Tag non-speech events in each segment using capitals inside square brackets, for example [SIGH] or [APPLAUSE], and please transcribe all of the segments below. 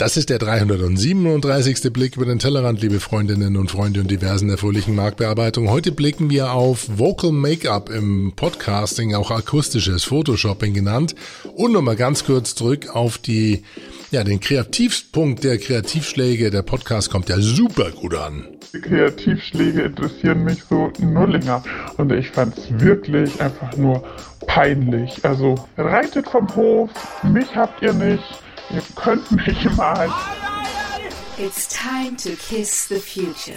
Das ist der 337. Blick über den Tellerrand, liebe Freundinnen und Freunde und diversen der fröhlichen Marktbearbeitung. Heute blicken wir auf Vocal Make-up im Podcasting, auch akustisches Photoshopping genannt. Und nochmal ganz kurz zurück auf die, ja, den Kreativpunkt der Kreativschläge. Der Podcast kommt ja super gut an. Die Kreativschläge interessieren mich so nullinger. Und ich fand es wirklich einfach nur peinlich. Also reitet vom Hof, mich habt ihr nicht. Ihr könnt mich mal. It's time to kiss the future.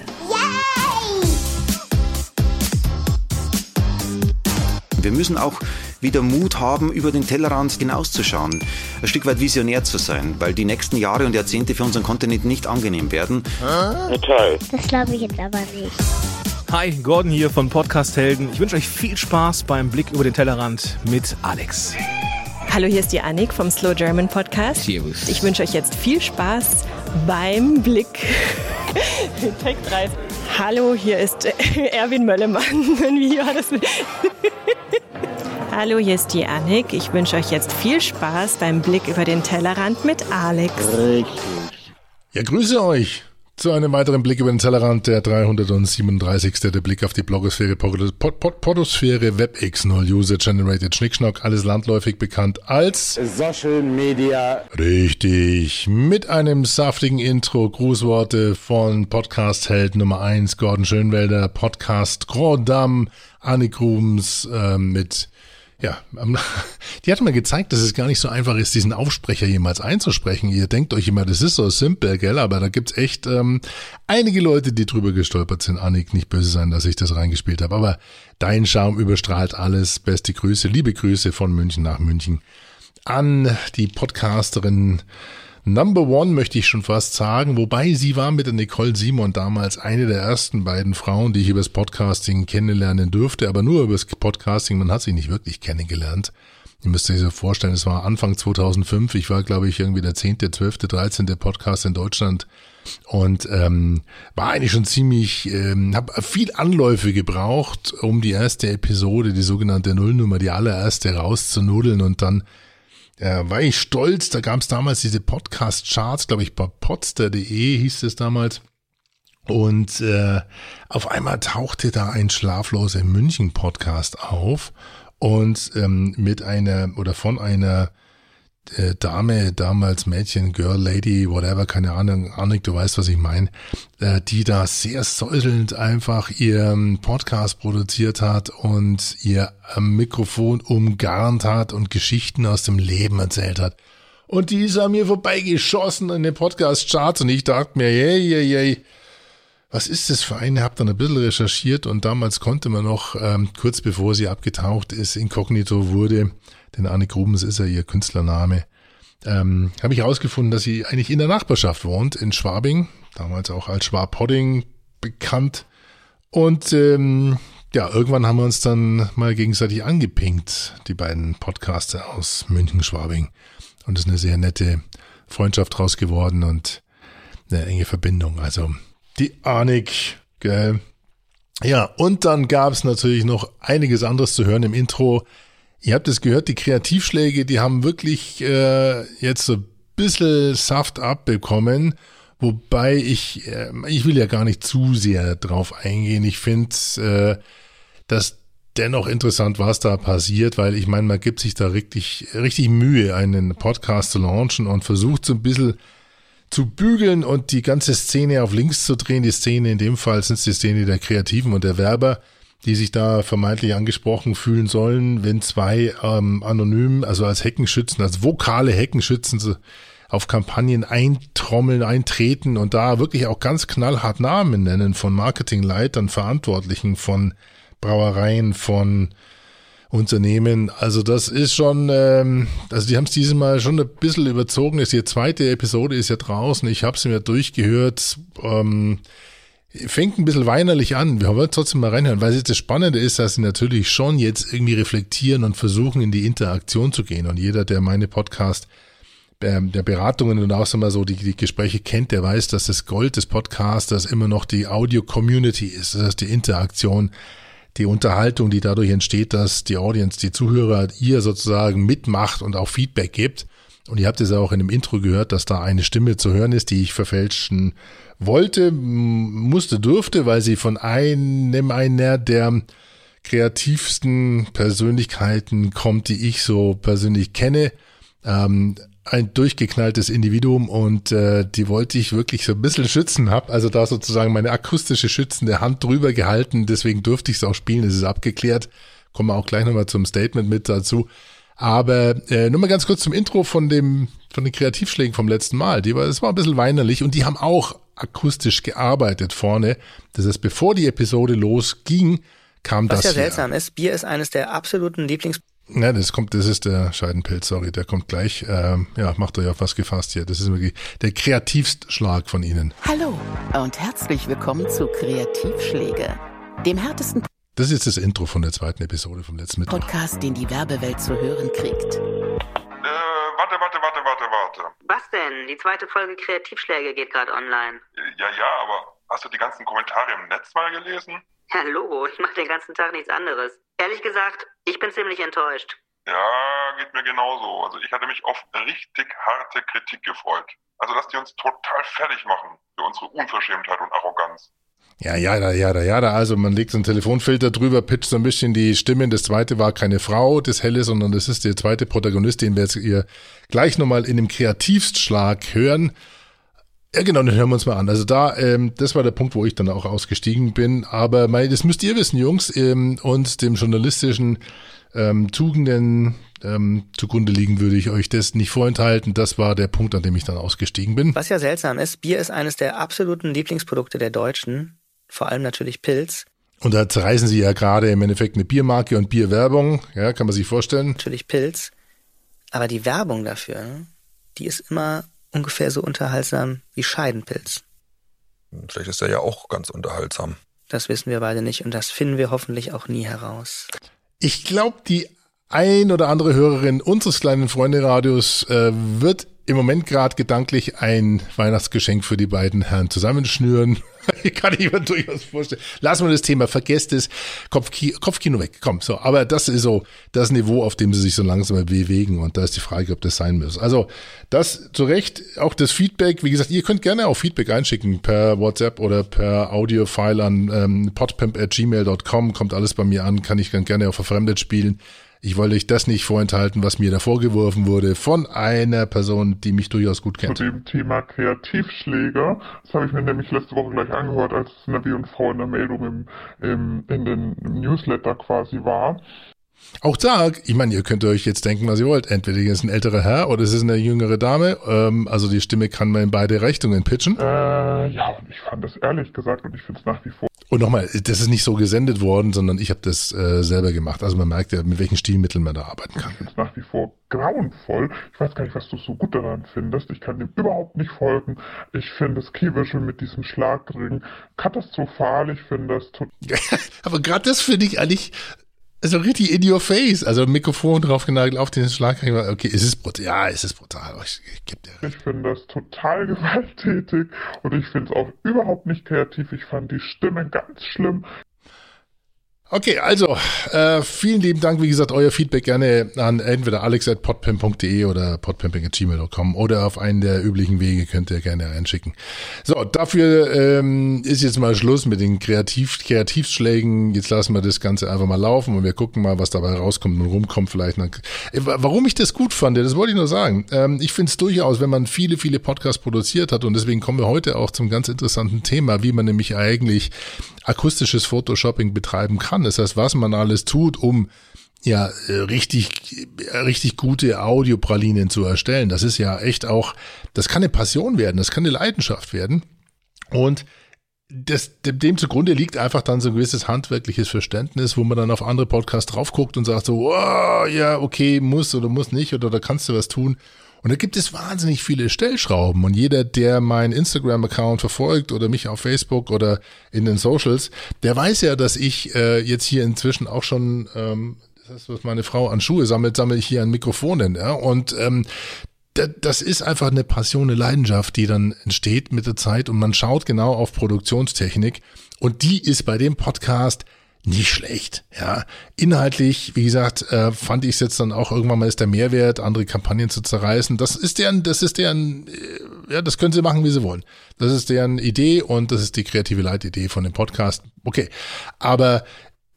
Wir müssen auch wieder Mut haben, über den Tellerrand hinauszuschauen, ein Stück weit visionär zu sein, weil die nächsten Jahre und Jahrzehnte für unseren Kontinent nicht angenehm werden. Das glaube ich jetzt aber nicht. Hi, Gordon hier von Podcast Helden. Ich wünsche euch viel Spaß beim Blick über den Tellerrand mit Alex. Hallo, hier ist die Annik vom Slow German Podcast. Servus. Ich wünsche euch jetzt viel Spaß beim Blick. [LAUGHS] Tag 3. Hallo, hier ist äh, Erwin Möllemann. [LAUGHS] Wie war das? Hallo, hier ist die Annik. Ich wünsche euch jetzt viel Spaß beim Blick über den Tellerrand mit Alex. Ja, grüße euch zu einem weiteren Blick über den Tellerrand, der 337. Der Blick auf die Blogosphäre, Pod- Pod- Pod- Podosphäre, WebX, Null User Generated Schnickschnack, alles landläufig bekannt als Social Media. Richtig, mit einem saftigen Intro, Grußworte von Podcast Held Nummer 1, Gordon Schönwelder, Podcast Grand Dame, Annik Rubens, äh, mit, ja, [LAUGHS] die hat mir gezeigt, dass es gar nicht so einfach ist, diesen Aufsprecher jemals einzusprechen. Ihr denkt euch immer, das ist so simpel, gell, aber da gibt's echt ähm, einige Leute, die drüber gestolpert sind. Annik, nicht böse sein, dass ich das reingespielt habe, aber dein Charme überstrahlt alles. Beste Grüße, liebe Grüße von München nach München an die Podcasterin Number One, möchte ich schon fast sagen, wobei sie war mit der Nicole Simon damals eine der ersten beiden Frauen, die ich übers Podcasting kennenlernen durfte, aber nur übers Podcasting, man hat sie nicht wirklich kennengelernt. Ihr müsst euch so vorstellen, es war Anfang 2005, ich war glaube ich irgendwie der 10., 12., 13. Podcast in Deutschland und ähm, war eigentlich schon ziemlich, ähm, habe viel Anläufe gebraucht, um die erste Episode, die sogenannte Nullnummer, die allererste rauszunudeln und dann äh, war ich stolz, da gab es damals diese Podcast-Charts, glaube ich, bei podster.de hieß es damals. Und äh, auf einmal tauchte da ein Schlaflose München Podcast auf und ähm, mit einer oder von einer äh, Dame, damals Mädchen, Girl, Lady, whatever, keine Ahnung, Annik, du weißt, was ich meine, äh, die da sehr säuselnd einfach ihren Podcast produziert hat und ihr am Mikrofon umgarnt hat und Geschichten aus dem Leben erzählt hat. Und die ist an mir vorbeigeschossen in den Podcast-Charts und ich dachte mir, yay, yay, yay, was ist das für eine? Hab dann ein bisschen recherchiert und damals konnte man noch, ähm, kurz bevor sie abgetaucht ist, inkognito wurde, denn Annik Rubens ist ja ihr Künstlername, ähm, habe ich herausgefunden, dass sie eigentlich in der Nachbarschaft wohnt, in Schwabing, damals auch als Schwabpodding bekannt. Und ähm, ja, irgendwann haben wir uns dann mal gegenseitig angepinkt, die beiden Podcaster aus München-Schwabing. Und es ist eine sehr nette Freundschaft draus geworden und eine enge Verbindung. Also die Annik, gell. Ja, und dann gab es natürlich noch einiges anderes zu hören im Intro. Ihr habt es gehört, die Kreativschläge, die haben wirklich äh, jetzt so ein bisschen Saft abbekommen. Wobei ich, äh, ich will ja gar nicht zu sehr drauf eingehen. Ich finde äh, das dennoch interessant, was da passiert, weil ich meine, man gibt sich da richtig, richtig Mühe, einen Podcast zu launchen und versucht so ein bisschen zu bügeln und die ganze Szene auf links zu drehen. Die Szene in dem Fall sind die Szene der Kreativen und der Werber, die sich da vermeintlich angesprochen fühlen sollen, wenn zwei ähm, anonym, also als Heckenschützen, als vokale Heckenschützen auf Kampagnen eintrommeln, eintreten und da wirklich auch ganz knallhart Namen nennen von Marketingleitern, Verantwortlichen von Brauereien, von Unternehmen. Also das ist schon, ähm, also die haben es dieses Mal schon ein bisschen überzogen. Die zweite Episode ist ja draußen. Ich habe sie mir durchgehört. Ähm, fängt ein bisschen weinerlich an. Wir wollen trotzdem mal reinhören, weil das Spannende ist, dass sie natürlich schon jetzt irgendwie reflektieren und versuchen, in die Interaktion zu gehen. Und jeder, der meine Podcast ähm, der Beratungen und auch mal so die, die Gespräche kennt, der weiß, dass das Gold des Podcasters immer noch die Audio-Community ist. Das heißt, die Interaktion, die Unterhaltung, die dadurch entsteht, dass die Audience, die Zuhörer ihr sozusagen mitmacht und auch Feedback gibt. Und ihr habt es ja auch in dem Intro gehört, dass da eine Stimme zu hören ist, die ich verfälschen wollte, musste, durfte, weil sie von einem einer der kreativsten Persönlichkeiten kommt, die ich so persönlich kenne. Ähm, ein durchgeknalltes Individuum und äh, die wollte ich wirklich so ein bisschen schützen, hab also da sozusagen meine akustische schützende Hand drüber gehalten, deswegen durfte ich es auch spielen, es ist abgeklärt. Kommen wir auch gleich nochmal zum Statement mit dazu. Aber äh, nur mal ganz kurz zum Intro von dem von den Kreativschlägen vom letzten Mal. Die war, es war ein bisschen weinerlich und die haben auch akustisch gearbeitet vorne. Das heißt, bevor die Episode losging, kam Was das. Was ja hier. seltsam ist, Bier ist eines der absoluten Lieblings. Ja, das kommt, das ist der Scheidenpilz, sorry, der kommt gleich. Ähm, ja, macht euch auf was gefasst hier. Das ist wirklich der kreativste von Ihnen. Hallo und herzlich willkommen zu Kreativschläge, dem härtesten das ist jetzt das Intro von der zweiten Episode vom letzten Mittwoch. Podcast, den die Werbewelt zu hören kriegt. Warte, warte, warte, warte, warte. Was denn? Die zweite Folge Kreativschläge geht gerade online. Ja, ja, aber hast du die ganzen Kommentare im Netz mal gelesen? Ja, Logo, ich mache den ganzen Tag nichts anderes. Ehrlich gesagt, ich bin ziemlich enttäuscht. Ja, geht mir genauso. Also ich hatte mich auf richtig harte Kritik gefreut. Also dass die uns total fertig machen für unsere Unverschämtheit und Arroganz. Ja, ja, da, ja, da, ja, da. Also man legt so einen Telefonfilter drüber, pitcht so ein bisschen die Stimmen. Das zweite war keine Frau, das Helle, sondern das ist der zweite Protagonist, den wir jetzt ihr gleich nochmal in dem Kreativstschlag hören. Ja, genau, dann hören wir uns mal an. Also da, ähm, das war der Punkt, wo ich dann auch ausgestiegen bin. Aber mein, das müsst ihr wissen, Jungs, ähm, und dem journalistischen ähm, Tugenden ähm, zugrunde liegen, würde ich euch das nicht vorenthalten. Das war der Punkt, an dem ich dann ausgestiegen bin. Was ja seltsam ist, Bier ist eines der absoluten Lieblingsprodukte der Deutschen vor allem natürlich Pilz. Und da zerreißen sie ja gerade im Endeffekt eine Biermarke und Bierwerbung, ja, kann man sich vorstellen. Natürlich Pilz. Aber die Werbung dafür, die ist immer ungefähr so unterhaltsam wie Scheidenpilz. Vielleicht ist er ja auch ganz unterhaltsam. Das wissen wir beide nicht und das finden wir hoffentlich auch nie heraus. Ich glaube, die ein oder andere Hörerin unseres kleinen Freunde-Radios äh, wird im Moment gerade gedanklich ein Weihnachtsgeschenk für die beiden Herren zusammenschnüren. [LAUGHS] ich kann ich mir durchaus vorstellen. Lassen wir das Thema, vergesst es. Kopfkino, Kopfkino weg, komm, so. Aber das ist so das Niveau, auf dem sie sich so langsam bewegen. Und da ist die Frage, ob das sein muss. Also, das zu Recht, auch das Feedback. Wie gesagt, ihr könnt gerne auch Feedback einschicken per WhatsApp oder per Audio-File an ähm, podpimp.gmail.com. Kommt alles bei mir an, kann ich dann gerne auch verfremdet spielen. Ich wollte euch das nicht vorenthalten, was mir da vorgeworfen wurde von einer Person, die mich durchaus gut kennt. Zu dem Thema Kreativschläger, das habe ich mir nämlich letzte Woche gleich angehört, als Nabi und Frau in der Meldung im, im, in den Newsletter quasi war. Auch da, ich meine, ihr könnt euch jetzt denken, was ihr wollt. Entweder ihr ist ein älterer Herr oder es ist eine jüngere Dame. Ähm, also die Stimme kann man in beide Richtungen pitchen. Äh, ja, und ich fand das ehrlich gesagt und ich finde es nach wie vor. Und nochmal, das ist nicht so gesendet worden, sondern ich habe das äh, selber gemacht. Also man merkt ja, mit welchen Stilmitteln man da arbeiten kann. Ich finde es nach wie vor grauenvoll. Ich weiß gar nicht, was du so gut daran findest. Ich kann dem überhaupt nicht folgen. Ich finde das Keyvisual mit diesem Schlagring katastrophal. Ich finde das total. [LAUGHS] Aber gerade das finde ich eigentlich also richtig in your face. Also Mikrofon draufgenagelt auf den Schlag. Okay, es ist brutal. Ja, es ist brutal. Ich, ich, ich finde das total [LAUGHS] gewalttätig und ich finde es auch überhaupt nicht kreativ. Ich fand die Stimme ganz schlimm. Okay, also äh, vielen lieben Dank, wie gesagt, euer Feedback gerne an entweder alex.podpimp.de oder podpimping.gmail.com oder auf einen der üblichen Wege könnt ihr gerne reinschicken. So, dafür ähm, ist jetzt mal Schluss mit den Kreativ Kreativschlägen. Jetzt lassen wir das Ganze einfach mal laufen und wir gucken mal, was dabei rauskommt und rumkommt vielleicht. Äh, warum ich das gut fand, das wollte ich nur sagen. Ähm, ich finde es durchaus, wenn man viele, viele Podcasts produziert hat und deswegen kommen wir heute auch zum ganz interessanten Thema, wie man nämlich eigentlich akustisches Photoshopping betreiben kann. Das heißt, was man alles tut, um ja richtig richtig gute Audiopralinen zu erstellen. Das ist ja echt auch, das kann eine Passion werden, das kann eine Leidenschaft werden. Und das, dem zugrunde liegt einfach dann so ein gewisses handwerkliches Verständnis, wo man dann auf andere Podcasts drauf guckt und sagt so, oh, ja, okay, muss oder muss nicht oder da kannst du was tun. Und da gibt es wahnsinnig viele Stellschrauben. Und jeder, der meinen Instagram-Account verfolgt oder mich auf Facebook oder in den Socials, der weiß ja, dass ich äh, jetzt hier inzwischen auch schon, ähm, das ist, was meine Frau an Schuhe sammelt, sammle ich hier an Mikrofonen. Ja? Und ähm, das ist einfach eine Passion, eine Leidenschaft, die dann entsteht mit der Zeit und man schaut genau auf Produktionstechnik und die ist bei dem Podcast nicht schlecht. Ja, inhaltlich, wie gesagt, äh, fand ich es jetzt dann auch irgendwann mal ist der Mehrwert, andere Kampagnen zu zerreißen. Das ist deren, das ist deren, äh, ja, das können sie machen, wie sie wollen. Das ist deren Idee und das ist die kreative Leitidee von dem Podcast. Okay, aber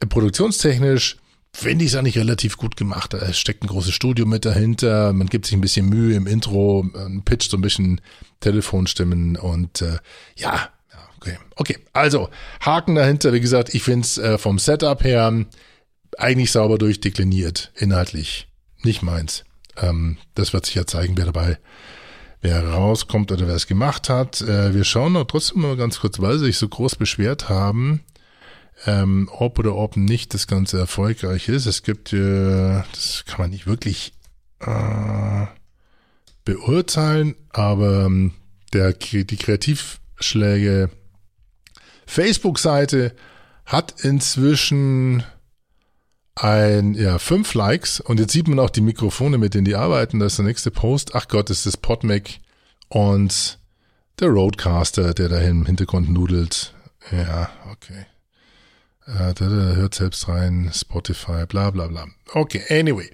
äh, produktionstechnisch finde ich es eigentlich relativ gut gemacht. Es steckt ein großes Studio mit dahinter. Man gibt sich ein bisschen Mühe im Intro, man pitcht so ein bisschen Telefonstimmen und äh, ja, Okay, okay. Also, Haken dahinter, wie gesagt, ich finde es äh, vom Setup her eigentlich sauber durchdekliniert, inhaltlich. Nicht meins. Ähm, das wird sich ja zeigen, wer dabei, wer rauskommt oder wer es gemacht hat. Äh, wir schauen noch trotzdem mal ganz kurz, weil sie sich so groß beschwert haben, ähm, ob oder ob nicht das Ganze erfolgreich ist. Es gibt, äh, das kann man nicht wirklich äh, beurteilen, aber ähm, der, die Kreativschläge Facebook-Seite hat inzwischen ein, ja, fünf Likes und jetzt sieht man auch die Mikrofone, mit denen die arbeiten. Das ist der nächste Post. Ach Gott, ist das Podmac und der Roadcaster, der da im Hintergrund nudelt. Ja, okay. Äh, der, der hört selbst rein, Spotify, bla bla bla. Okay, anyway.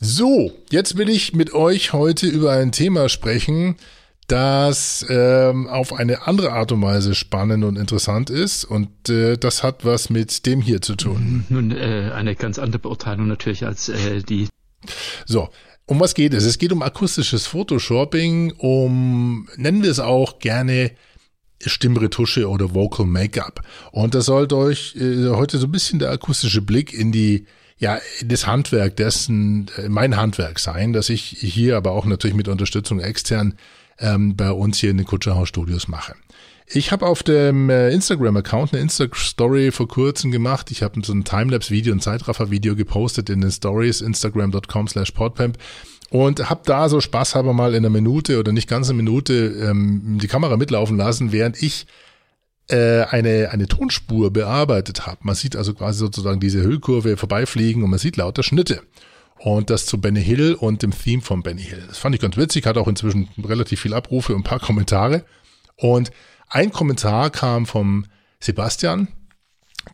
So, jetzt will ich mit euch heute über ein Thema sprechen, das ähm, auf eine andere Art und Weise spannend und interessant ist. Und äh, das hat was mit dem hier zu tun. Nun, äh, eine ganz andere Beurteilung natürlich als äh, die. So, um was geht es? Es geht um akustisches Photoshopping, um, nennen wir es auch gerne, Stimmretusche oder Vocal Make-up. Und das sollte euch äh, heute so ein bisschen der akustische Blick in die ja, das Handwerk dessen, äh, mein Handwerk sein, dass ich hier aber auch natürlich mit Unterstützung extern ähm, bei uns hier in den Kutscherhaus Studios mache. Ich habe auf dem äh, Instagram-Account eine Insta-Story vor kurzem gemacht. Ich habe so ein Timelapse-Video, ein Zeitraffer-Video gepostet in den Stories, instagram.com slash podpamp und habe da so spaßhalber mal in einer Minute oder nicht ganz eine Minute ähm, die Kamera mitlaufen lassen, während ich äh, eine, eine Tonspur bearbeitet habe. Man sieht also quasi sozusagen diese Hüllkurve vorbeifliegen und man sieht lauter Schnitte. Und das zu Benny Hill und dem Theme von Benny Hill. Das fand ich ganz witzig, hat auch inzwischen relativ viel Abrufe und ein paar Kommentare. Und ein Kommentar kam vom Sebastian,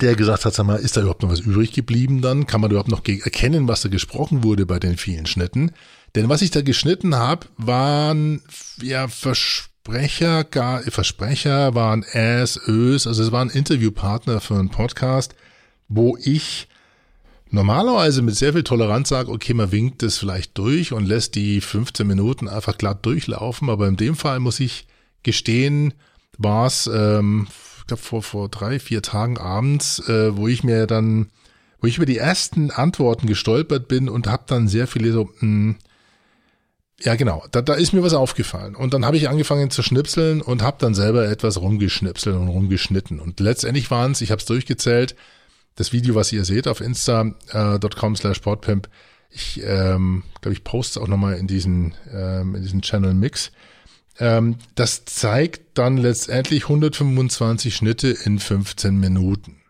der gesagt hat, sag mal, ist da überhaupt noch was übrig geblieben dann? Kann man überhaupt noch erkennen, was da gesprochen wurde bei den vielen Schnitten? Denn was ich da geschnitten habe, waren ja Versprecher, gar Versprecher, waren Äs, Ös, also es waren Interviewpartner für einen Podcast, wo ich normalerweise mit sehr viel Toleranz sage, okay, man winkt es vielleicht durch und lässt die 15 Minuten einfach glatt durchlaufen, aber in dem Fall muss ich gestehen, war es, ähm, ich glaube vor, vor drei, vier Tagen abends, äh, wo ich mir dann, wo ich über die ersten Antworten gestolpert bin und habe dann sehr viele so, mh, hm, ja genau, da, da ist mir was aufgefallen. Und dann habe ich angefangen zu schnipseln und habe dann selber etwas rumgeschnipselt und rumgeschnitten. Und letztendlich waren es, ich habe es durchgezählt, das Video, was ihr seht auf insta.com slash podpimp, ich ähm, glaube, ich poste auch nochmal in diesen, ähm, in diesen Channel Mix. Ähm, das zeigt dann letztendlich 125 Schnitte in 15 Minuten.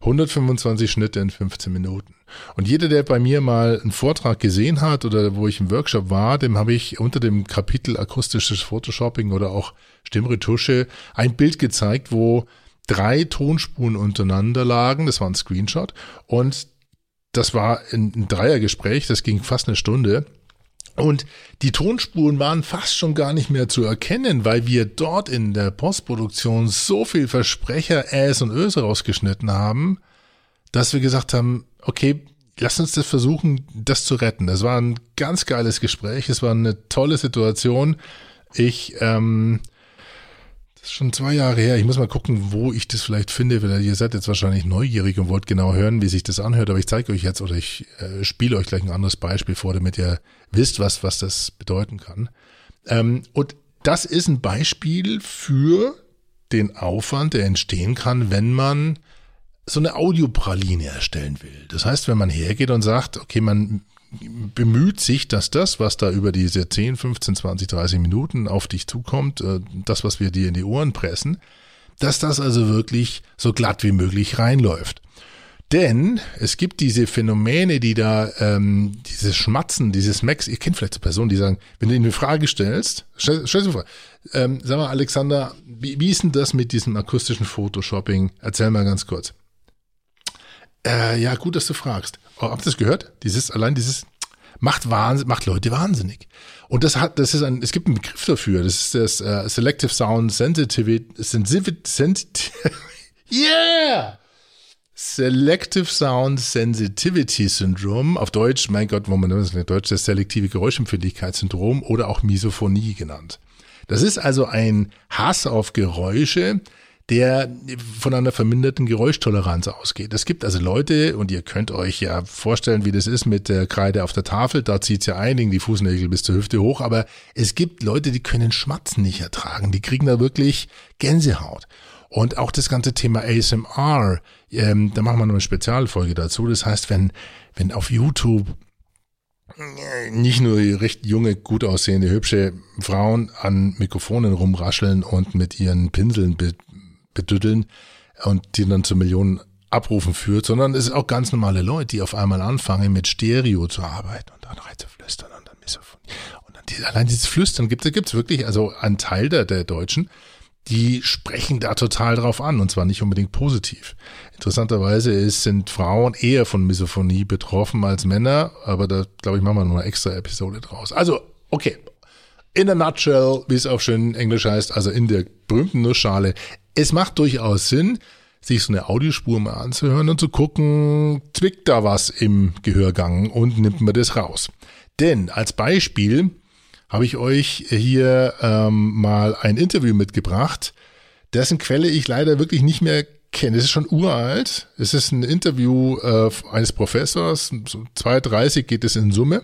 125 Schnitte in 15 Minuten. Und jeder, der bei mir mal einen Vortrag gesehen hat oder wo ich im Workshop war, dem habe ich unter dem Kapitel akustisches Photoshopping oder auch Stimmretusche ein Bild gezeigt, wo drei Tonspuren untereinander lagen. Das war ein Screenshot. Und das war ein, Dreiergespräch, das ging fast eine Stunde. Und die Tonspuren waren fast schon gar nicht mehr zu erkennen, weil wir dort in der Postproduktion so viel Versprecher, Äs und Ös rausgeschnitten haben, dass wir gesagt haben, okay, lass uns das versuchen, das zu retten. Das war ein ganz geiles Gespräch, es war eine tolle Situation. Ich ähm, ist schon zwei Jahre her. Ich muss mal gucken, wo ich das vielleicht finde, weil ihr seid jetzt wahrscheinlich neugierig und wollt genau hören, wie sich das anhört. Aber ich zeige euch jetzt oder ich äh, spiele euch gleich ein anderes Beispiel vor, damit ihr wisst, was, was das bedeuten kann. Ähm, und das ist ein Beispiel für den Aufwand, der entstehen kann, wenn man so eine Audiopraline erstellen will. Das heißt, wenn man hergeht und sagt, okay, man bemüht sich, dass das, was da über diese 10, 15, 20, 30 Minuten auf dich zukommt, äh, das, was wir dir in die Ohren pressen, dass das also wirklich so glatt wie möglich reinläuft. Denn es gibt diese Phänomene, die da, ähm, dieses Schmatzen, dieses Max, ihr kennt vielleicht so Personen, die sagen, wenn du ihnen eine Frage stellst, stell, stell dir vor, ähm, sag mal, Alexander, wie, wie ist denn das mit diesem akustischen Photoshopping? Erzähl mal ganz kurz. Äh, ja, gut, dass du fragst. Oh, habt ihr das gehört? Dieses, allein dieses macht Wahnsinn, macht Leute wahnsinnig. Und das hat, das ist ein, es gibt einen Begriff dafür. Das ist das äh, Selective Sound Sensitivity, Sensitivity, [LAUGHS] yeah! Selective Sound Sensitivity Syndrome, auf Deutsch, mein Gott, wo man das in Deutsch das selektive Geräuschempfindlichkeitssyndrom oder auch Misophonie genannt. Das ist also ein Hass auf Geräusche, der von einer verminderten Geräuschtoleranz ausgeht. Es gibt also Leute, und ihr könnt euch ja vorstellen, wie das ist mit der Kreide auf der Tafel, da zieht's ja einigen die Fußnägel bis zur Hüfte hoch, aber es gibt Leute, die können Schmatzen nicht ertragen, die kriegen da wirklich Gänsehaut. Und auch das ganze Thema ASMR, ähm, da machen wir noch eine Spezialfolge dazu. Das heißt, wenn, wenn auf YouTube nicht nur recht junge, gut aussehende, hübsche Frauen an Mikrofonen rumrascheln und mit ihren Pinseln bedüddeln und die dann zu Millionen Abrufen führt, sondern es ist auch ganz normale Leute, die auf einmal anfangen mit Stereo zu arbeiten und dann rein zu flüstern und dann Misophonie. Und dann die, allein dieses Flüstern gibt es wirklich, also ein Teil der, der Deutschen, die sprechen da total drauf an und zwar nicht unbedingt positiv. Interessanterweise ist, sind Frauen eher von Misophonie betroffen als Männer, aber da glaube ich machen wir noch eine extra Episode draus. Also, okay. In a nutshell, wie es auf schön Englisch heißt, also in der berühmten Nussschale, es macht durchaus Sinn, sich so eine Audiospur mal anzuhören und zu gucken, zwickt da was im Gehörgang und nimmt man das raus. Denn als Beispiel habe ich euch hier ähm, mal ein Interview mitgebracht, dessen Quelle ich leider wirklich nicht mehr kenne. Es ist schon uralt. Es ist ein Interview äh, eines Professors. So 2,30 geht es in Summe.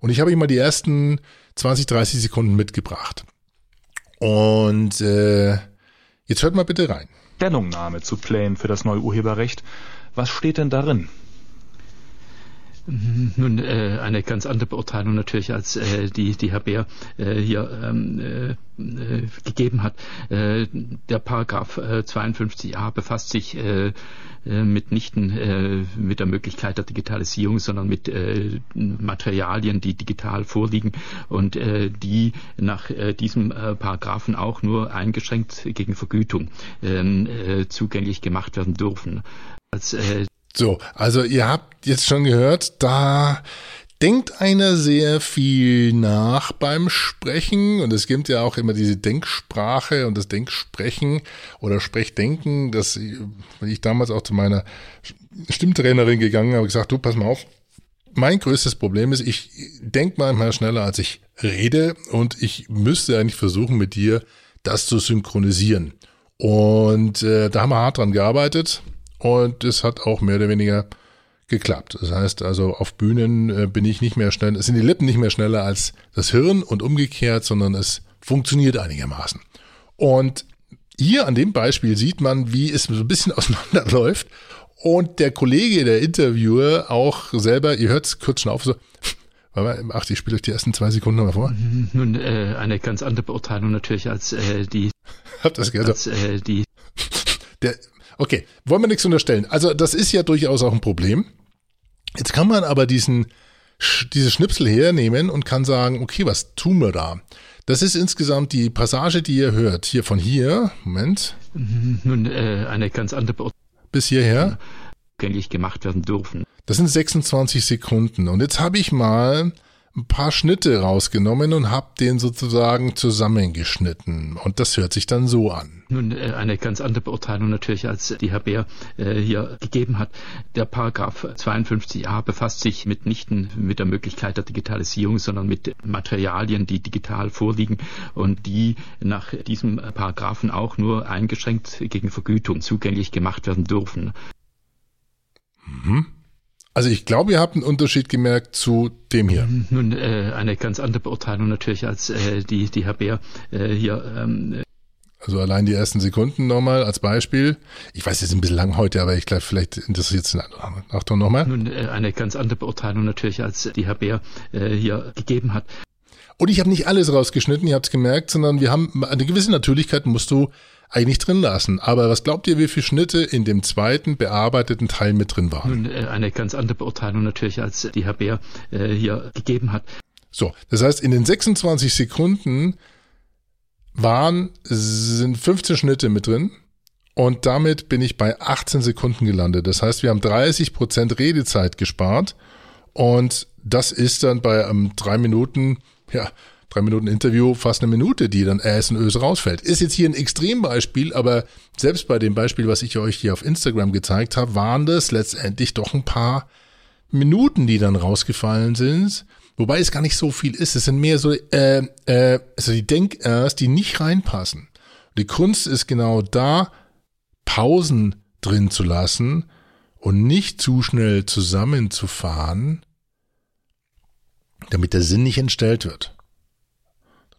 Und ich habe euch mal die ersten 20, 30 Sekunden mitgebracht. Und äh, Jetzt hört mal bitte rein. Stellungnahme zu Plänen für das neue Urheberrecht. Was steht denn darin? Nun, äh, eine ganz andere Beurteilung natürlich, als äh, die, die Herr Bär äh, hier ähm, äh, äh gegeben hat. Äh, der Paragraph äh, 52a befasst sich äh, äh, mitnichten äh, mit der Möglichkeit der Digitalisierung, sondern mit äh, Materialien, die digital vorliegen und äh, die nach äh, diesem äh, Paragraphen auch nur eingeschränkt gegen Vergütung ähm, äh, zugänglich gemacht werden dürfen. Als äh, so, also ihr habt jetzt schon gehört, da denkt einer sehr viel nach beim Sprechen. Und es gibt ja auch immer diese Denksprache und das Denksprechen oder Sprechdenken, das ich damals auch zu meiner Stimmtrainerin gegangen habe, gesagt, du pass mal auf, mein größtes Problem ist, ich denke manchmal schneller, als ich rede und ich müsste eigentlich versuchen, mit dir das zu synchronisieren. Und äh, da haben wir hart dran gearbeitet und es hat auch mehr oder weniger geklappt. Das heißt also, auf Bühnen äh, bin ich nicht mehr schnell, es sind die Lippen nicht mehr schneller als das Hirn und umgekehrt, sondern es funktioniert einigermaßen. Und hier an dem Beispiel sieht man, wie es so ein bisschen [LAUGHS] auseinanderläuft und der Kollege, der Interviewer auch selber, ihr hört es kurz schon auf, so, [LAUGHS] ach, ich spiele euch die ersten zwei Sekunden nochmal vor. [LAUGHS] Nun, äh, eine ganz andere Beurteilung natürlich als äh, die. Habt das gehört? Als, äh, die. Der, okay, wollen wir nichts unterstellen. Also das ist ja durchaus auch ein Problem. Jetzt kann man aber diesen, diese Schnipsel hernehmen und kann sagen, okay, was tun wir da? Das ist insgesamt die Passage, die ihr hört. Hier von hier, Moment. Nun, äh, eine ganz andere. Bis hierher. Gängig gemacht werden dürfen. Das sind 26 Sekunden. Und jetzt habe ich mal ein paar Schnitte rausgenommen und habe den sozusagen zusammengeschnitten. Und das hört sich dann so an. Nun, äh, eine ganz andere Beurteilung natürlich, als die Herr Bär äh, hier gegeben hat. Der Paragraph 52a befasst sich mitnichten mit der Möglichkeit der Digitalisierung, sondern mit Materialien, die digital vorliegen und die nach diesem Paragraphen auch nur eingeschränkt gegen Vergütung zugänglich gemacht werden dürfen. Mhm. Also ich glaube, ihr habt einen Unterschied gemerkt zu dem hier. Nun, äh, eine ganz andere Beurteilung natürlich, als äh, die, die Herr Bär äh, hier. Ähm, also allein die ersten Sekunden nochmal als Beispiel. Ich weiß, es ist ein bisschen lang heute, aber ich glaube, vielleicht interessiert es den anderen. Achtung nochmal. Nun, äh, eine ganz andere Beurteilung natürlich, als die Herr Bär äh, hier gegeben hat. Und ich habe nicht alles rausgeschnitten, ihr habt es gemerkt, sondern wir haben eine gewisse Natürlichkeit musst du eigentlich drin lassen. Aber was glaubt ihr, wie viele Schnitte in dem zweiten bearbeiteten Teil mit drin waren? Nun, äh, eine ganz andere Beurteilung natürlich, als die Herr Bär äh, hier gegeben hat. So, das heißt, in den 26 Sekunden waren, sind 15 Schnitte mit drin Und damit bin ich bei 18 Sekunden gelandet. Das heißt, wir haben 30 Prozent Redezeit gespart. Und das ist dann bei einem drei Minuten, ja, drei Minuten Interview fast eine Minute, die dann Äs und Ös rausfällt. Ist jetzt hier ein Extrembeispiel, aber selbst bei dem Beispiel, was ich euch hier auf Instagram gezeigt habe, waren das letztendlich doch ein paar Minuten, die dann rausgefallen sind. Wobei es gar nicht so viel ist. Es sind mehr so, äh, äh, also die Denk-Rs, die nicht reinpassen. Die Kunst ist genau da, Pausen drin zu lassen und nicht zu schnell zusammenzufahren, damit der Sinn nicht entstellt wird.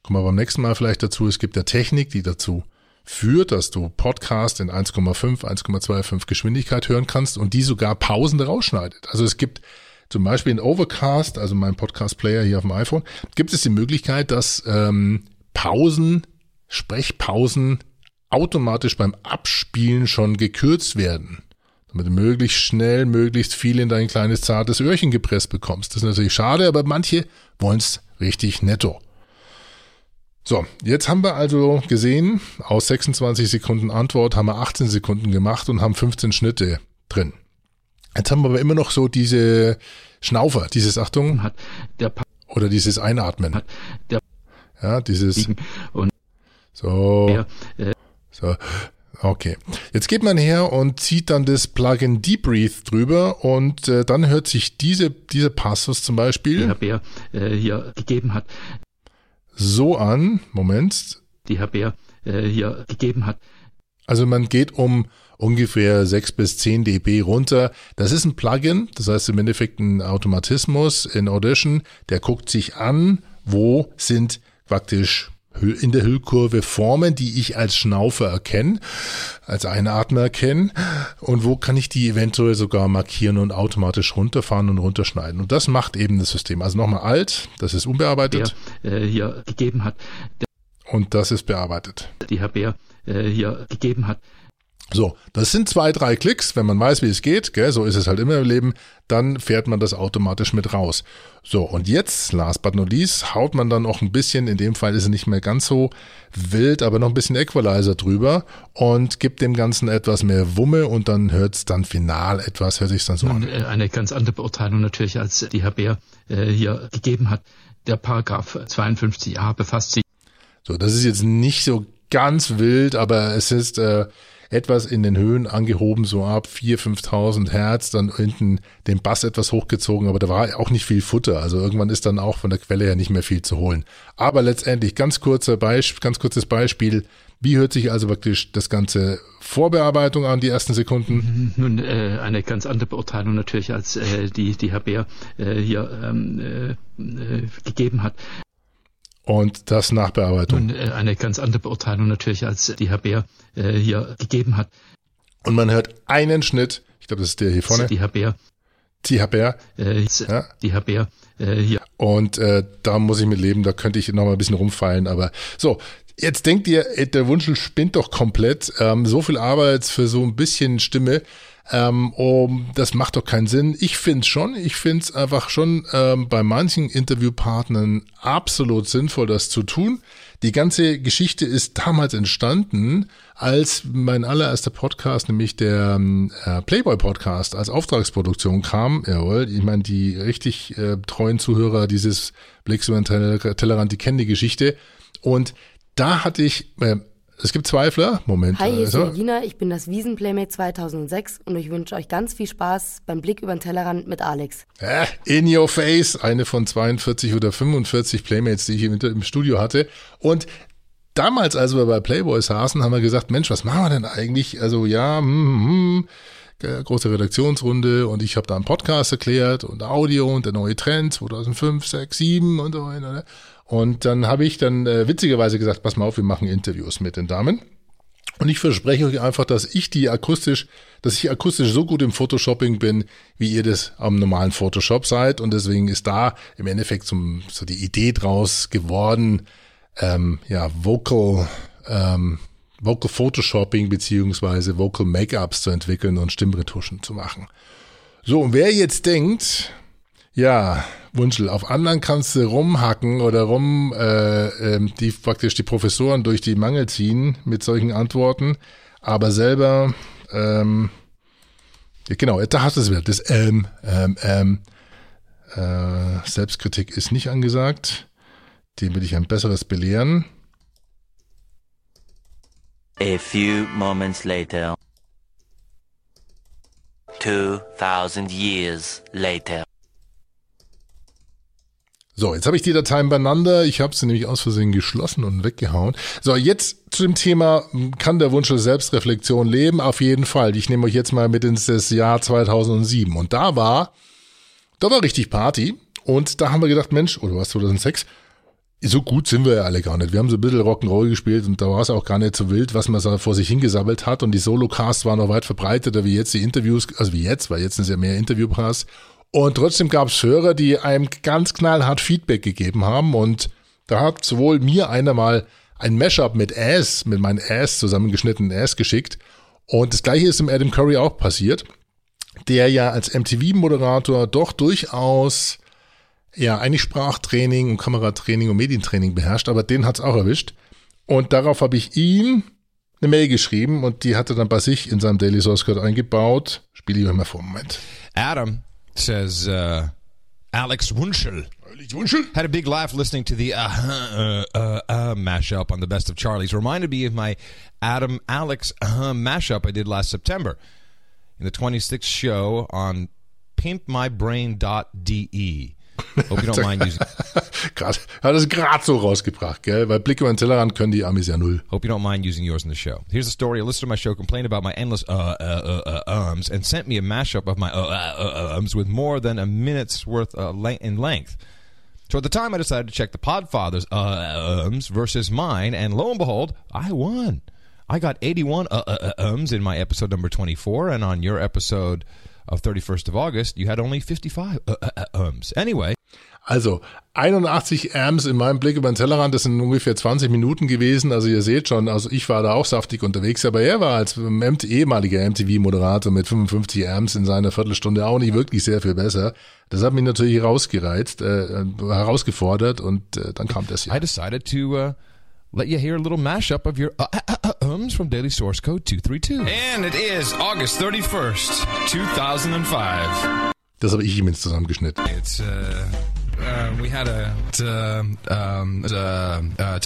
Kommen wir beim nächsten Mal vielleicht dazu. Es gibt ja Technik, die dazu führt, dass du Podcast in 1,5, 1,25 Geschwindigkeit hören kannst und die sogar Pausen rausschneidet. Also es gibt zum Beispiel in Overcast, also mein Podcast-Player hier auf dem iPhone, gibt es die Möglichkeit, dass ähm, Pausen, Sprechpausen automatisch beim Abspielen schon gekürzt werden. Damit du möglichst schnell, möglichst viel in dein kleines zartes Öhrchen gepresst bekommst. Das ist natürlich schade, aber manche wollen es richtig netto. So, jetzt haben wir also gesehen, aus 26 Sekunden Antwort haben wir 18 Sekunden gemacht und haben 15 Schnitte drin. Jetzt haben wir aber immer noch so diese Schnaufer, dieses Achtung der oder dieses Einatmen. Der ja, dieses und so, der, äh, so, okay. Jetzt geht man her und zieht dann das Plugin Deep Breathe drüber und äh, dann hört sich diese diese Passus zum Beispiel, Herr Bär äh, hier gegeben hat, so an. Moment. die Herr Bär äh, hier gegeben hat. Also man geht um ungefähr 6 bis 10 dB runter. Das ist ein Plugin, das heißt im Endeffekt ein Automatismus in Audition, der guckt sich an, wo sind praktisch in der Hüllkurve Formen, die ich als Schnaufer erkenne, als Einatmer erkenne und wo kann ich die eventuell sogar markieren und automatisch runterfahren und runterschneiden. Und das macht eben das System. Also nochmal alt, das ist unbearbeitet. Der, äh, hier gegeben hat. Und das ist bearbeitet. Die Herr Bär äh, hier gegeben hat. So, das sind zwei, drei Klicks. Wenn man weiß, wie es geht, gell, so ist es halt immer im Leben, dann fährt man das automatisch mit raus. So, und jetzt, last but not least, haut man dann noch ein bisschen, in dem Fall ist es nicht mehr ganz so wild, aber noch ein bisschen Equalizer drüber und gibt dem Ganzen etwas mehr Wumme und dann hört es dann final etwas, hört sich dann so an. äh, Eine ganz andere Beurteilung natürlich, als die Herr Bär äh, hier gegeben hat. Der Paragraph 52a befasst sich. So, das ist jetzt nicht so ganz wild, aber es ist äh, etwas in den Höhen angehoben, so ab 4.000, 5.000 Hertz, dann hinten den Bass etwas hochgezogen, aber da war auch nicht viel Futter. Also irgendwann ist dann auch von der Quelle her nicht mehr viel zu holen. Aber letztendlich ganz kurzer Beispiel, ganz kurzes Beispiel. Wie hört sich also praktisch das ganze Vorbearbeitung an, die ersten Sekunden? [LAUGHS] Nun, äh, eine ganz andere Beurteilung natürlich, als äh, die, die Herr Bär äh, hier ähm, äh, äh, gegeben hat. Und das Nachbearbeitung. Nun, äh, eine ganz andere Beurteilung natürlich, als die Herr Bär äh, hier gegeben hat. Und man hört einen Schnitt, ich glaube, das ist der hier vorne. Die Herr Bär, Die Herr Bär. äh, Ja. die Herr Bär äh, hier. Und äh, da muss ich mit leben, da könnte ich noch mal ein bisschen rumfallen. Aber so, jetzt denkt ihr, ey, der Wunschel spinnt doch komplett. Ähm, so viel Arbeit für so ein bisschen Stimme. Ähm, um, das macht doch keinen Sinn. Ich finde schon, ich finde es einfach schon ähm, bei manchen Interviewpartnern absolut sinnvoll, das zu tun. Die ganze Geschichte ist damals entstanden, als mein allererster Podcast, nämlich der ähm, äh, Playboy-Podcast, als Auftragsproduktion kam. Jawohl, ich meine, die richtig äh, treuen Zuhörer dieses Blicks über den Teller- Tellerrand, die kennen die Geschichte. Und da hatte ich, äh, es gibt Zweifler, Moment. Hi, hier ist also, Regina, ich bin das Wiesenplaymate 2006 und ich wünsche euch ganz viel Spaß beim Blick über den Tellerrand mit Alex. äh, in your face, eine von 42 oder 45 Playmates, die ich im, Studio hatte. Und damals, als wir bei Playboy saßen, haben wir gesagt, Mensch, was machen wir denn eigentlich? Also ja, hm, hm, hm, große Redaktionsrunde und ich habe da einen Podcast erklärt und Audio und der neue Trend 2005, 6, 7 und so weiter. Und dann habe ich dann äh, witzigerweise gesagt, pass mal auf, wir machen Interviews mit den Damen. Und ich verspreche euch einfach, dass ich die akustisch, dass ich akustisch so gut im Photoshopping bin, wie ihr das am normalen Photoshop seid. Und deswegen ist da im Endeffekt zum, so die Idee draus geworden, ähm, ja, Vocal, ähm, Vocal Photoshopping beziehungsweise Vocal Make-ups zu entwickeln und Stimmretuschen zu machen. So, und wer jetzt denkt, ja, Wunschel, auf anderen kannst du rumhacken oder rum äh, ähm, die praktisch die Professoren durch die Mangel ziehen mit solchen Antworten. aber selber, ähm, ja, genau, da hast du es wieder. Das ähm, ähm, ähm, äh, Selbstkritik ist nicht angesagt. Dem will ich ein besseres belehren. A few moments later. 2000 years later. So, jetzt habe ich die Dateien beieinander. Ich habe sie nämlich aus Versehen geschlossen und weggehauen. So, jetzt zu dem Thema, kann der Wunsch der Selbstreflexion leben? Auf jeden Fall. Ich nehme euch jetzt mal mit ins das Jahr 2007. Und da war, da war richtig Party. Und da haben wir gedacht, Mensch, oder was, 2006? So gut sind wir ja alle gar nicht. Wir haben so ein bisschen Rock'n'Roll gespielt und da war es auch gar nicht so wild, was man so vor sich hingesammelt hat. Und die Solocasts waren noch weit verbreiteter wie jetzt die Interviews, also wie jetzt, weil jetzt sind es ja mehr Interviewpass. Und trotzdem gab es Hörer, die einem ganz knallhart Feedback gegeben haben. Und da hat sowohl mir einer mal ein Mashup mit Ass, mit meinem Ass zusammengeschnittenen Ass geschickt. Und das gleiche ist im Adam Curry auch passiert, der ja als MTV-Moderator doch durchaus ja eigentlich Sprachtraining und Kameratraining und Medientraining beherrscht, aber den hat's auch erwischt. Und darauf habe ich ihm eine Mail geschrieben und die hat er dann bei sich in seinem Daily Source Code eingebaut. Spiele ich euch mal vor, Moment. Adam says uh, Alex Wunschel. Had a big laugh listening to the uh, uh, uh, uh, mashup on the Best of Charlie's. Reminded me of my Adam Alex uh, mashup I did last September in the 26th show on pimpmybrain.de. Hope you don't mind using. grad, hat es gerade so rausgebracht, gell? Weil Blick über den Tellerrand können die Amis ja null. Hope you don't mind using yours in the show. Here's a story. A listener to my show complained about my endless uh, uh, uh, uh, ums and sent me a mashup of my uh, uh, uh, ums with more than a minute's worth uh, in length. So at the time, I decided to check the Podfather's uh, ums versus mine, and lo and behold, I won. I got 81 uh, uh, uh, ums in my episode number 24, and on your episode of 31st of August, you had only 55 uh, uh, uh, ums. Anyway. Also 81 Amps in meinem Blick über den Tellerrand, das sind ungefähr 20 Minuten gewesen. Also ihr seht schon, also ich war da auch saftig unterwegs, aber er war als MT ehemaliger MTV-Moderator mit 55 Amps in seiner Viertelstunde auch nicht wirklich sehr viel besser. Das hat mich natürlich rausgereizt, äh, herausgefordert und äh, dann kam das hier. I decided to uh, let you hear a little mashup of your uh, uh, uh, ums from Daily Source Code 232. And it is August 31st, 2005. Das habe ich ihm jetzt zusammengeschnitten. It's uh, uh, we had a um um uh,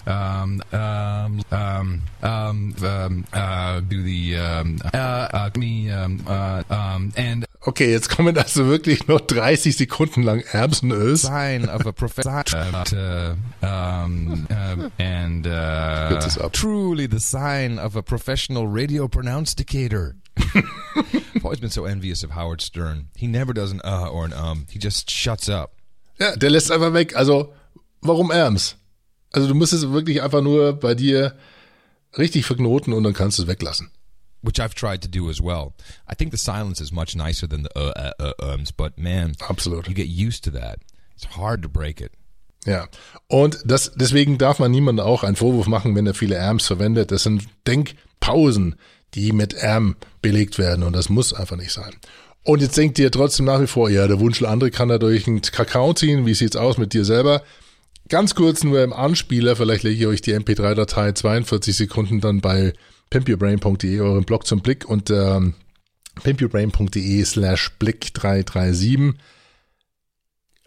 um um um um um uh do the um uh, uh me um uh um and Okay, jetzt kommen also wirklich nur 30 Sekunden lang Erbsen Ös. sign of a professor [LAUGHS] uh, um uh, and uh truly the sign of a professional radio pronunciator. I've always [LAUGHS] been so envious of Howard Stern. He never does an uh or an um. He just shuts up. Ja, der lässt einfach weg. Also, warum Erms? Also, du musst es wirklich einfach nur bei dir richtig verknoten und dann kannst du es weglassen. Which I've tried to do as well. I think the silence is much nicer than the uh, uh, uh ums, but man, Absolut. you get used to that. It's hard to break it. Ja. Und das, deswegen darf man niemandem auch einen Vorwurf machen, wenn er viele Erms verwendet. Das sind Denkpausen, die mit Erm belegt werden und das muss einfach nicht sein. Und jetzt denkt ihr trotzdem nach wie vor, ja, der Wunschel andere kann da durch einen Kakao ziehen. Wie sieht's aus mit dir selber? Ganz kurz nur im Anspieler, vielleicht lege ich euch die MP3-Datei 42 Sekunden dann bei pimpyourbrain.de, euren Blog zum Blick und ähm, pimpyourbrain.de slash blick 337.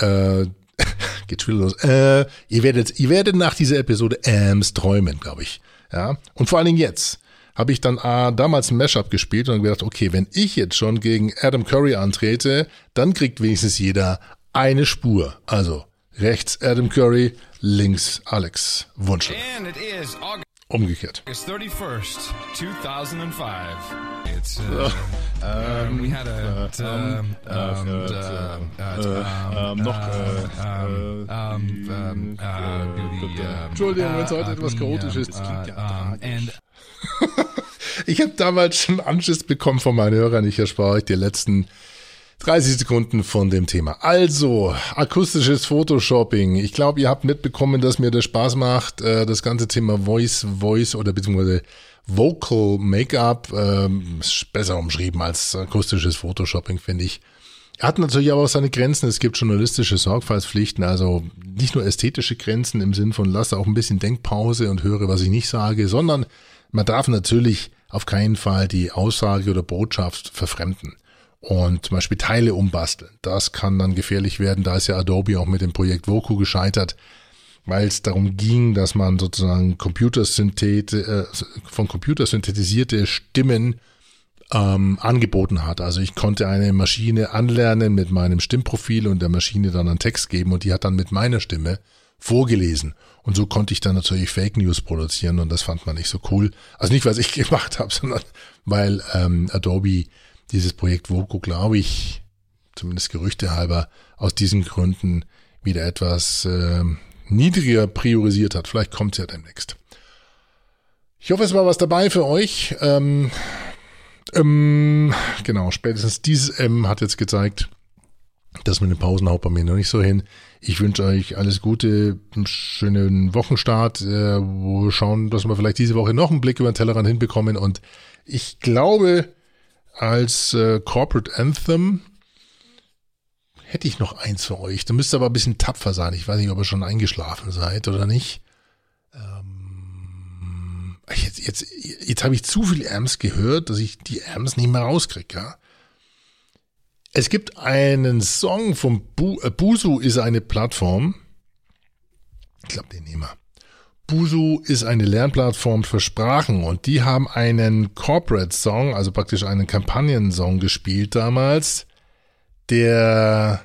Äh, [LAUGHS] geht schon los. Äh, ihr werdet, ihr werdet nach dieser Episode Ams träumen, glaube ich. Ja. Und vor allen Dingen jetzt habe ich dann äh, damals ein Mashup gespielt und gedacht, okay, wenn ich jetzt schon gegen Adam Curry antrete, dann kriegt wenigstens jeder eine Spur. Also rechts Adam Curry, links Alex Wunschel. Is August Umgekehrt. 31st, 2005. It's uh, [LAUGHS] um, we had a um, um, um, noch, um, um, um, uh, do the, um, Entschuldigung, wenn es heute uh, etwas chaotisch ist. [LAUGHS] Ich habe damals schon Anschiss bekommen von meinen Hörern. Ich erspare euch die letzten 30 Sekunden von dem Thema. Also, akustisches Photoshopping. Ich glaube, ihr habt mitbekommen, dass mir das Spaß macht, äh, das ganze Thema Voice, Voice oder beziehungsweise Vocal Make-up, ähm, ist besser umschrieben als akustisches Photoshopping, finde ich. Hat natürlich aber auch seine Grenzen. Es gibt journalistische Sorgfaltspflichten, also nicht nur ästhetische Grenzen im Sinn von lasse auch ein bisschen Denkpause und höre, was ich nicht sage, sondern man darf natürlich auf keinen Fall die Aussage oder Botschaft verfremden und zum Beispiel Teile umbasteln. Das kann dann gefährlich werden. Da ist ja Adobe auch mit dem Projekt Voku gescheitert, weil es darum ging, dass man sozusagen Computersynthet äh, von Computer synthetisierte Stimmen ähm, angeboten hat. Also ich konnte eine Maschine anlernen mit meinem Stimmprofil und der Maschine dann einen Text geben und die hat dann mit meiner Stimme vorgelesen. Und so konnte ich dann natürlich Fake News produzieren und das fand man nicht so cool. Also nicht, was ich [LAUGHS] gemacht habe, sondern weil ähm, Adobe dieses Projekt Voco, glaube ich, zumindest Gerüchte halber, aus diesen Gründen wieder etwas äh, niedriger priorisiert hat. Vielleicht kommt es ja demnächst. Ich hoffe, es war was dabei für euch. Ähm, ähm, genau, spätestens dieses M hat jetzt gezeigt, dass mit den Pausen haut bei mir noch nicht so hin. Ich wünsche euch alles Gute, einen schönen Wochenstart, äh, wo wir schauen, dass wir vielleicht diese Woche noch einen Blick über den Tellerrand hinbekommen. Und ich glaube, als äh, Corporate Anthem hätte ich noch eins für euch. Da müsst ihr aber ein bisschen tapfer sein. Ich weiß nicht, ob ihr schon eingeschlafen seid oder nicht. Ähm, jetzt jetzt, jetzt habe ich zu viel Amps gehört, dass ich die Amps nicht mehr rauskriege. Ja? Es gibt einen Song von Bu äh, Busu ist eine Plattform. Ich glaube, den nehmen wir. Busu ist eine Lernplattform für Sprachen und die haben einen Corporate Song, also praktisch einen Kampagnensong gespielt damals, der,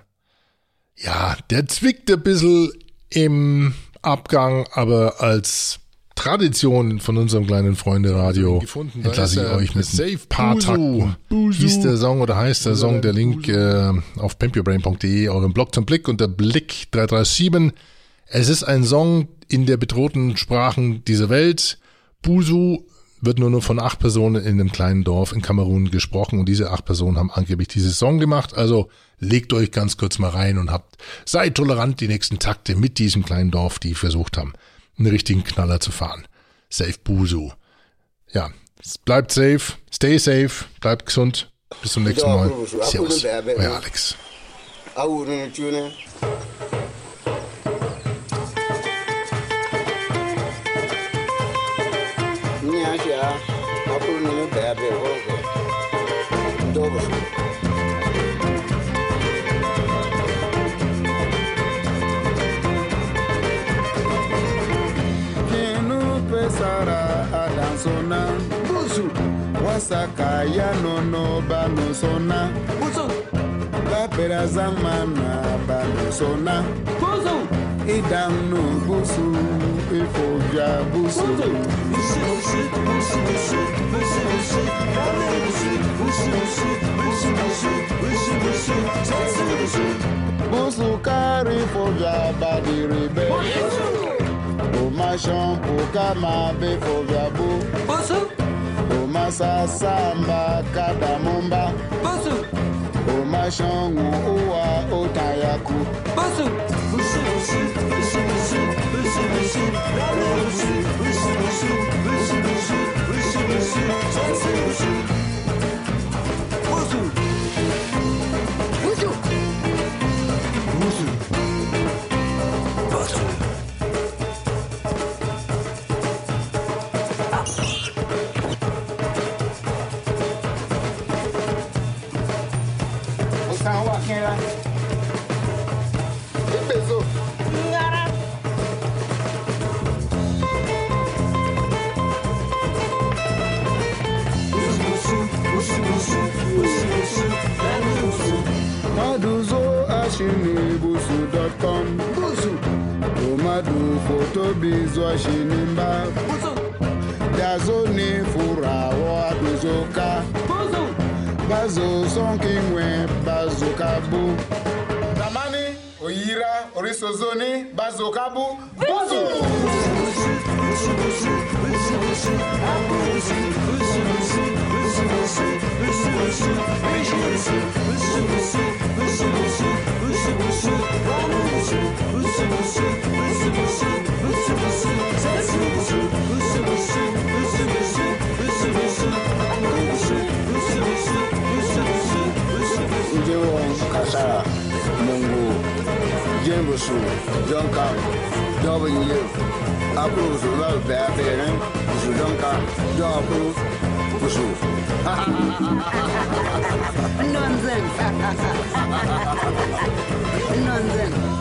ja, der zwickt ein bisschen im Abgang, aber als Tradition von unserem kleinen Freunde Radio gefunden. entlasse ich euch mit Safe paar Takten. Hieß der Song oder heißt der Song, der Link äh, auf pimpyourbrain.de, eurem Blog zum Blick unter Blick 337. Es ist ein Song in der bedrohten Sprachen dieser Welt. Busu wird nur, nur von acht Personen in einem kleinen Dorf in Kamerun gesprochen und diese acht Personen haben angeblich diesen Song gemacht. Also legt euch ganz kurz mal rein und habt, seid tolerant die nächsten Takte mit diesem kleinen Dorf, die versucht haben einen richtigen Knaller zu fahren. Safe Busu. Ja, bleibt safe, stay safe, bleibt gesund. Bis zum nächsten Mal. Servus, euer Alex. sona. Buzu wasaka ya nono banu sona. Buzu lapera zamana banu sona. Buzu idanu buzu ifoja buzu buzu buzu buzu buzu buzu buzu buzu buzu buzu buzu buzu buzu buzu kari foja badiribe buzu mashombo kama vifo vya bu busu umasasamba kadamumba busu umashongu uwa utayaku busu busu busu busu busu busu busu busu busu busu busu busu busu busu busu busu Buzu ashini busu.com. Guzu. Tomadu photo bizwa shinimba. Guzu. Dazo ni furawo aduzoka. Bazo sonkingwe bazokabu. Zamani oyira orisozoni bazokabu. Buzu. Guzu. Guzu. Kasara, Mungu, W, Abu Zulu, Bear Bearing, Zudonka, Dabu, Busu. Nonsense. Nonsense.